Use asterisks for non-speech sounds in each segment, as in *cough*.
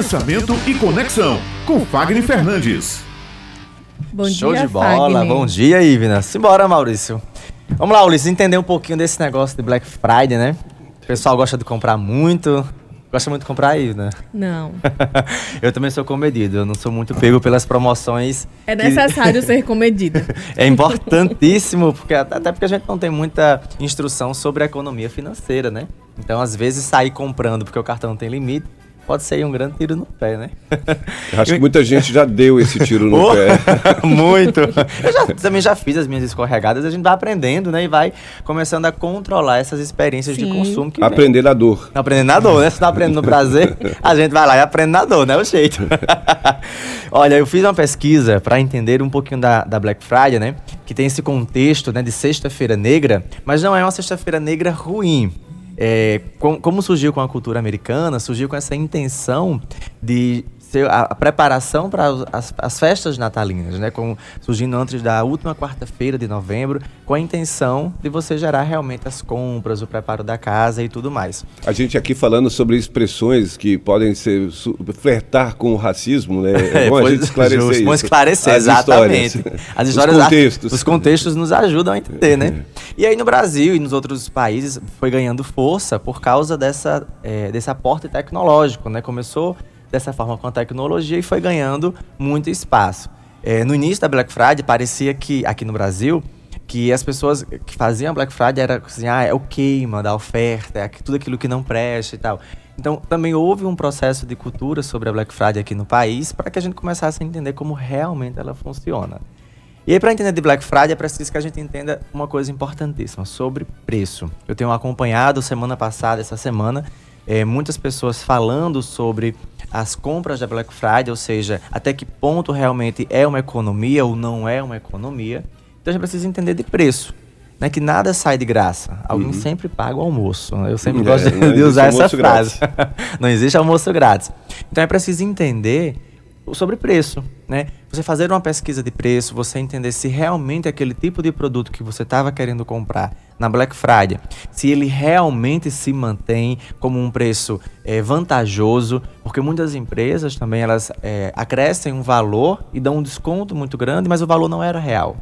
Pensamento e Conexão, com Fagner Fernandes. Bom Show dia, de bola. Fagner. Bom dia, Ivna. Simbora, Maurício. Vamos lá, Ulisses, entender um pouquinho desse negócio de Black Friday, né? O pessoal gosta de comprar muito. Gosta muito de comprar aí, né? Não. *laughs* eu também sou comedido, eu não sou muito pego pelas promoções. É que- necessário ser comedido. *laughs* É importantíssimo, porque até porque a gente não tem muita instrução sobre a economia financeira, né? Então, às vezes, sair comprando porque o cartão tem limite pode ser um grande tiro no pé, né? Eu Acho que muita gente já deu esse tiro no *laughs* Oh, pé. *laughs* Muito. Eu já- também já fiz as minhas escorregadas, a gente vai aprendendo, né? E vai começando a controlar essas experiências de Sim. consumo que. Aprender na dor. Não aprende na dor, né? Se não aprende no prazer, *laughs* a gente vai lá e aprende na dor, né? É o jeito. Olha, eu fiz uma pesquisa para entender um pouquinho da, da Black Friday, né? Que tem esse contexto né, de sexta-feira negra, mas não é uma sexta-feira negra ruim. É, com- como surgiu com a cultura americana, surgiu com essa intenção de a, a preparação para as, as festas natalinas, né? Surgindo antes da última quarta-feira de novembro, com a intenção de você gerar realmente as compras, o preparo da casa e tudo mais. A gente aqui falando sobre expressões que podem ser flertar com o racismo, né? *laughs* É, bom a pois- gente esclarecer justo, isso. Bom esclarecer, As exatamente. histórias. As histórias, Os contextos. Os contextos nos ajudam a entender, né? E aí no Brasil e nos outros países foi ganhando força por causa dessa, é, desse aporte tecnológico, né? Começou dessa forma com a tecnologia e foi ganhando muito espaço. É, no início da Black Friday parecia que, aqui no Brasil, que as pessoas que faziam Black Friday era assim, ah, é o queima da oferta, é tudo aquilo que não presta e tal. Então, também houve um processo de cultura sobre a Black Friday aqui no país para que a gente começasse a entender como realmente ela funciona. E aí, para entender de Black Friday, é preciso que a gente entenda uma coisa importantíssima, sobre preço. Eu tenho acompanhado semana passada, essa semana, eh, muitas pessoas falando sobre as compras da Black Friday, ou seja, até que ponto realmente é uma economia ou não é uma economia. Então a gente precisa entender de preço. Né, que nada sai de graça. Alguém sempre paga o almoço. né? Eu sempre É, gosto de, *laughs* de usar essa frase. *laughs* não existe almoço grátis. Então é preciso entender sobre preço, né? Você fazer uma pesquisa de preço, você entender se realmente aquele tipo de produto que você estava querendo comprar na Black Friday, se ele realmente se mantém como um preço eh, vantajoso, porque muitas empresas também elas eh, acrescem um valor e dão um desconto muito grande, mas o valor não era real.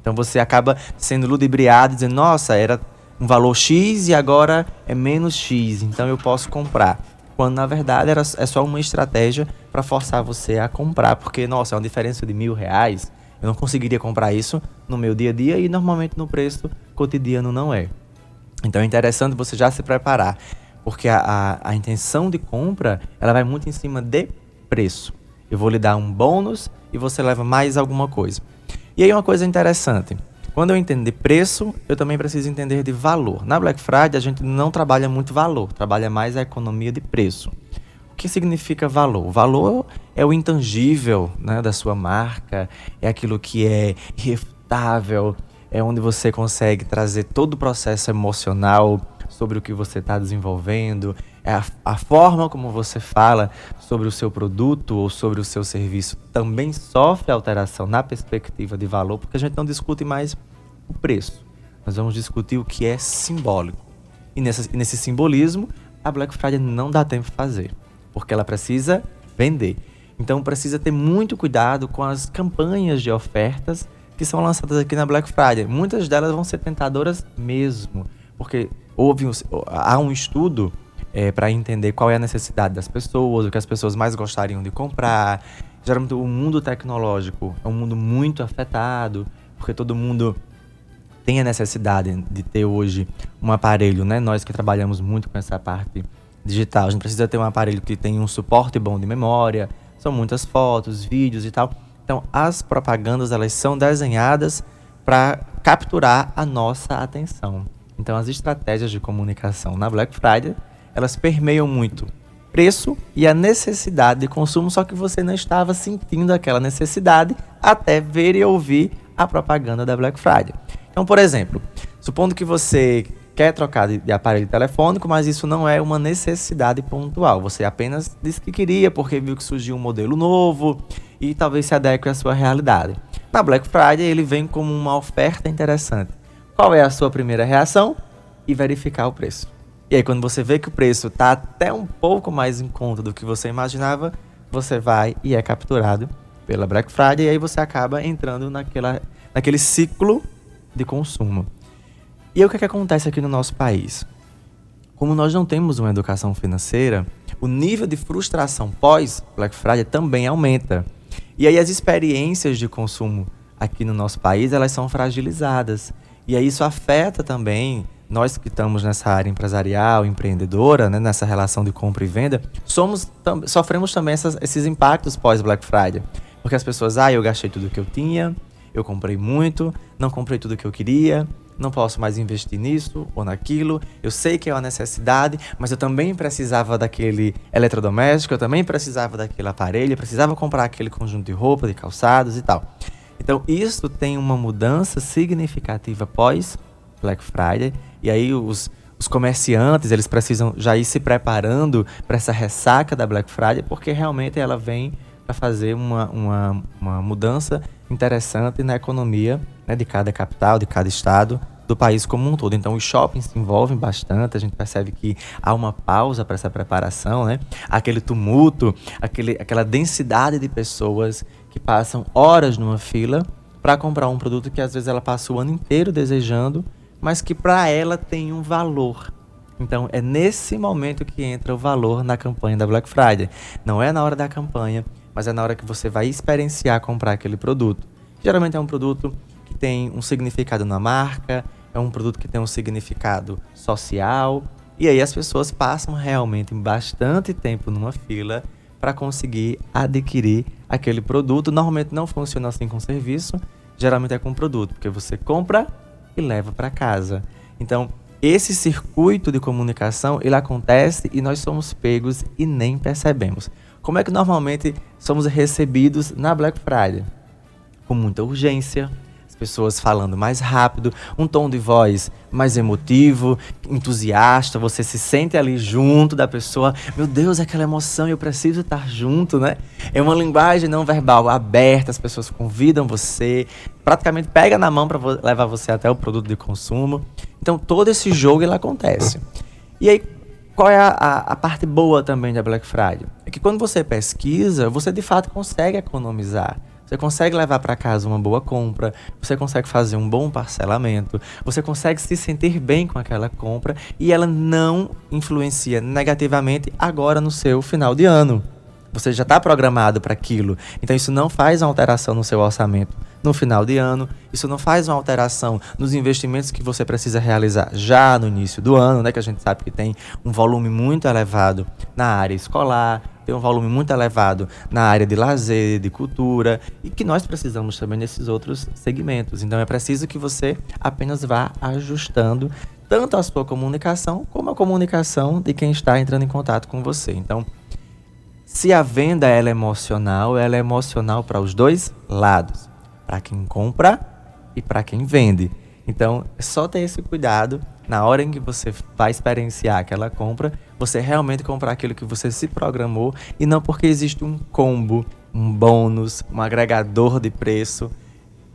Então você acaba sendo ludibriado, dizendo, nossa, era um valor X e agora é menos X, então eu posso comprar. Quando na verdade era, é só uma estratégia para forçar você a comprar, porque, nossa, é uma diferença de mil reais. Eu não conseguiria comprar isso no meu dia a dia e normalmente no preço cotidiano não é. Então é interessante você já se preparar, porque a, a, a intenção de compra ela vai muito em cima de preço. Eu vou lhe dar um bônus e você leva mais alguma coisa. E aí uma coisa interessante, quando eu entender preço, eu também preciso entender de valor. Na Black Friday a gente não trabalha muito valor, trabalha mais a economia de preço. O que significa valor? Valor é o intangível né, da sua marca, é aquilo que é irrefutável, é onde você consegue trazer todo o processo emocional sobre o que você está desenvolvendo, a, a forma como você fala sobre o seu produto ou sobre o seu serviço também sofre alteração na perspectiva de valor, porque a gente não discute mais o preço. Nós vamos discutir o que é simbólico. E nessa, e nesse simbolismo, a Black Friday não dá tempo de fazer, porque ela precisa vender. Então precisa ter muito cuidado com as campanhas de ofertas que são lançadas aqui na Black Friday. Muitas delas vão ser tentadoras mesmo, porque houve um, há um estudo é, para entender qual é a necessidade das pessoas, o que as pessoas mais gostariam de comprar. Geralmente o mundo tecnológico é um mundo muito afetado, porque todo mundo tem a necessidade de ter hoje um aparelho, né? Nós que trabalhamos muito com essa parte digital, a gente precisa ter um aparelho que tenha um suporte bom de memória, são muitas fotos, vídeos e tal. Então, as propagandas elas são desenhadas para capturar a nossa atenção. Então, as estratégias de comunicação na Black Friday, elas permeiam muito preço e a necessidade de consumo, só que você não estava sentindo aquela necessidade até ver e ouvir a propaganda da Black Friday. Então, por exemplo, supondo que você quer trocar de, de, aparelho telefônico, mas isso não é uma necessidade pontual. Você apenas disse que queria porque viu que surgiu um modelo novo e talvez se adeque à sua realidade. Na Black Friday, ele vem como uma oferta interessante. Qual é a sua primeira reação? E verificar o preço. E aí, quando você vê que o preço está até um pouco mais em conta do que você imaginava, você vai e é capturado pela Black Friday e aí você acaba entrando naquela, naquele ciclo de consumo. E aí, o que, é que acontece aqui no nosso país? Como nós não temos uma educação financeira, o nível de frustração pós Black Friday também aumenta. E aí as experiências de consumo aqui no nosso país, elas são fragilizadas. E aí isso afeta também nós que estamos nessa área empresarial, empreendedora, né, nessa relação de compra e venda, somos tam sofremos também essas, esses impactos pós Black Friday. Porque as pessoas, ah, eu gastei tudo que eu tinha, eu comprei muito, não comprei tudo que eu queria, não posso mais investir nisso ou naquilo. Eu sei que é uma necessidade, mas eu também precisava daquele eletrodoméstico, eu também precisava daquele aparelho, eu precisava comprar aquele conjunto de roupa, de calçados e tal. Então, isso tem uma mudança significativa pós Black Friday. E aí os, os comerciantes, eles precisam já ir se preparando para essa ressaca da Black Friday, porque realmente ela vem para fazer uma, uma, uma mudança interessante na economia né, de cada capital, de cada estado, do país como um todo. Então, os shoppings se envolvem bastante, a gente percebe que há uma pausa para essa preparação, né? Aquele tumulto, aquele, aquela densidade de pessoas que passam horas numa fila para comprar um produto que às vezes ela passa o ano inteiro desejando, mas que para ela tem um valor. Então, é nesse momento que entra o valor na campanha da Black Friday. Não é na hora da campanha, mas é na hora que você vai experienciar comprar aquele produto. Geralmente é um produto que tem um significado na marca, é um produto que tem um significado social, e aí as pessoas passam realmente bastante tempo numa fila para conseguir adquirir aquele produto. Normalmente não funciona assim com serviço, geralmente é com produto, porque você compra e leva para casa. Então, esse circuito de comunicação, ele acontece e nós somos pegos e nem percebemos. Como é que normalmente somos recebidos na Black Friday? Com muita urgência, pessoas falando mais rápido, um tom de voz mais emotivo, entusiasta, você se sente ali junto da pessoa. Meu Deus, aquela emoção, eu preciso estar junto, né? É uma linguagem não verbal aberta, as pessoas convidam você, praticamente pega na mão para levar você até o produto de consumo. Então todo esse jogo ele acontece. E aí qual é a, a, parte boa também da Black Friday? É que quando você pesquisa, você de fato consegue economizar. Você consegue levar para casa uma boa compra, você consegue fazer um bom parcelamento, você consegue se sentir bem com aquela compra e ela não influencia negativamente agora no seu final de ano. Você já está programado para aquilo. Então isso não faz alteração no seu orçamento no final de ano. Isso não faz uma alteração nos investimentos que você precisa realizar já no início do ano, né? Que a gente sabe que tem um volume muito elevado na área escolar, tem um volume muito elevado na área de lazer, de cultura e que nós precisamos também nesses outros segmentos. Então é preciso que você apenas vá ajustando tanto a sua comunicação como a comunicação de quem está entrando em contato com você. Então, se a venda ela é emocional, ela é emocional para os dois lados para quem compra e para quem vende. Então, é só ter esse cuidado na hora em que você vai experienciar aquela compra, você realmente comprar aquilo que você se programou e não porque existe um combo, um bônus, um agregador de preço.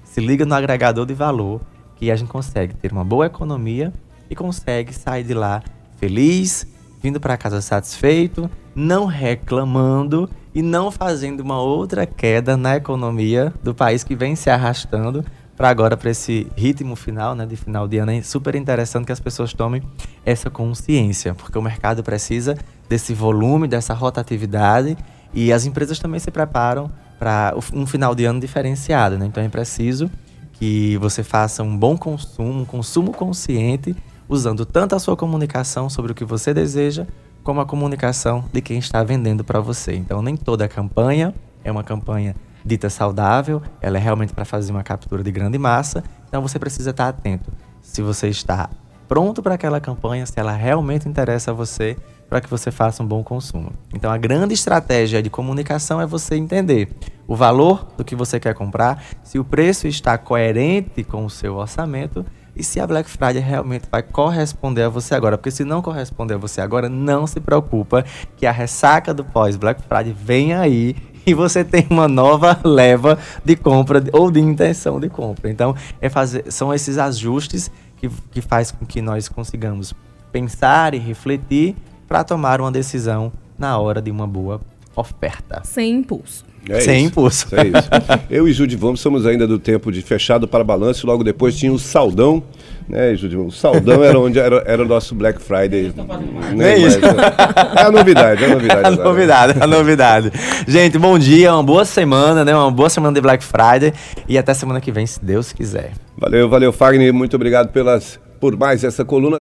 Se liga no agregador de valor que a gente consegue ter uma boa economia e consegue sair de lá feliz, vindo para casa satisfeito, não reclamando e não fazendo uma outra queda na economia do país que vem se arrastando para agora para esse ritmo final, né, de final de ano. É super interessante que as pessoas tomem essa consciência, porque o mercado precisa desse volume, dessa rotatividade e as empresas também se preparam para um final de ano diferenciado, né? Então é preciso que você faça um bom consumo, um consumo consciente, usando tanto a sua comunicação sobre o que você deseja, como a comunicação de quem está vendendo para você. Então, nem toda campanha é uma campanha dita saudável, ela é realmente para fazer uma captura de grande massa. Então, você precisa estar atento se você está pronto para aquela campanha, se ela realmente interessa a você, para que você faça um bom consumo. Então, a grande estratégia de comunicação é você entender o valor do que você quer comprar, se o preço está coerente com o seu orçamento e se a Black Friday realmente vai corresponder a você agora. Porque se não corresponder a você agora, não se preocupa que a ressaca do pós-Black Friday vem aí e você tem uma nova leva de compra ou de intenção de compra. Então, é fazer, são esses ajustes que, que faz com que nós consigamos pensar e refletir para tomar uma decisão na hora de uma boa oferta. Sem impulso. É Sem isso. impulso. É isso. *laughs* Eu e Judivão somos ainda do tempo de fechado para balanço, logo depois tinha o Saldão, né, Judivão? O Saldão era onde era, era o nosso Black Friday. Né, É isso. mas, é a novidade, é a novidade. *laughs* A agora. novidade, a novidade. Gente, bom dia, uma boa semana, né? Uma boa semana de Black Friday e até semana que vem, se Deus quiser. Valeu, valeu, Fagner. Muito obrigado pelas, por mais essa coluna.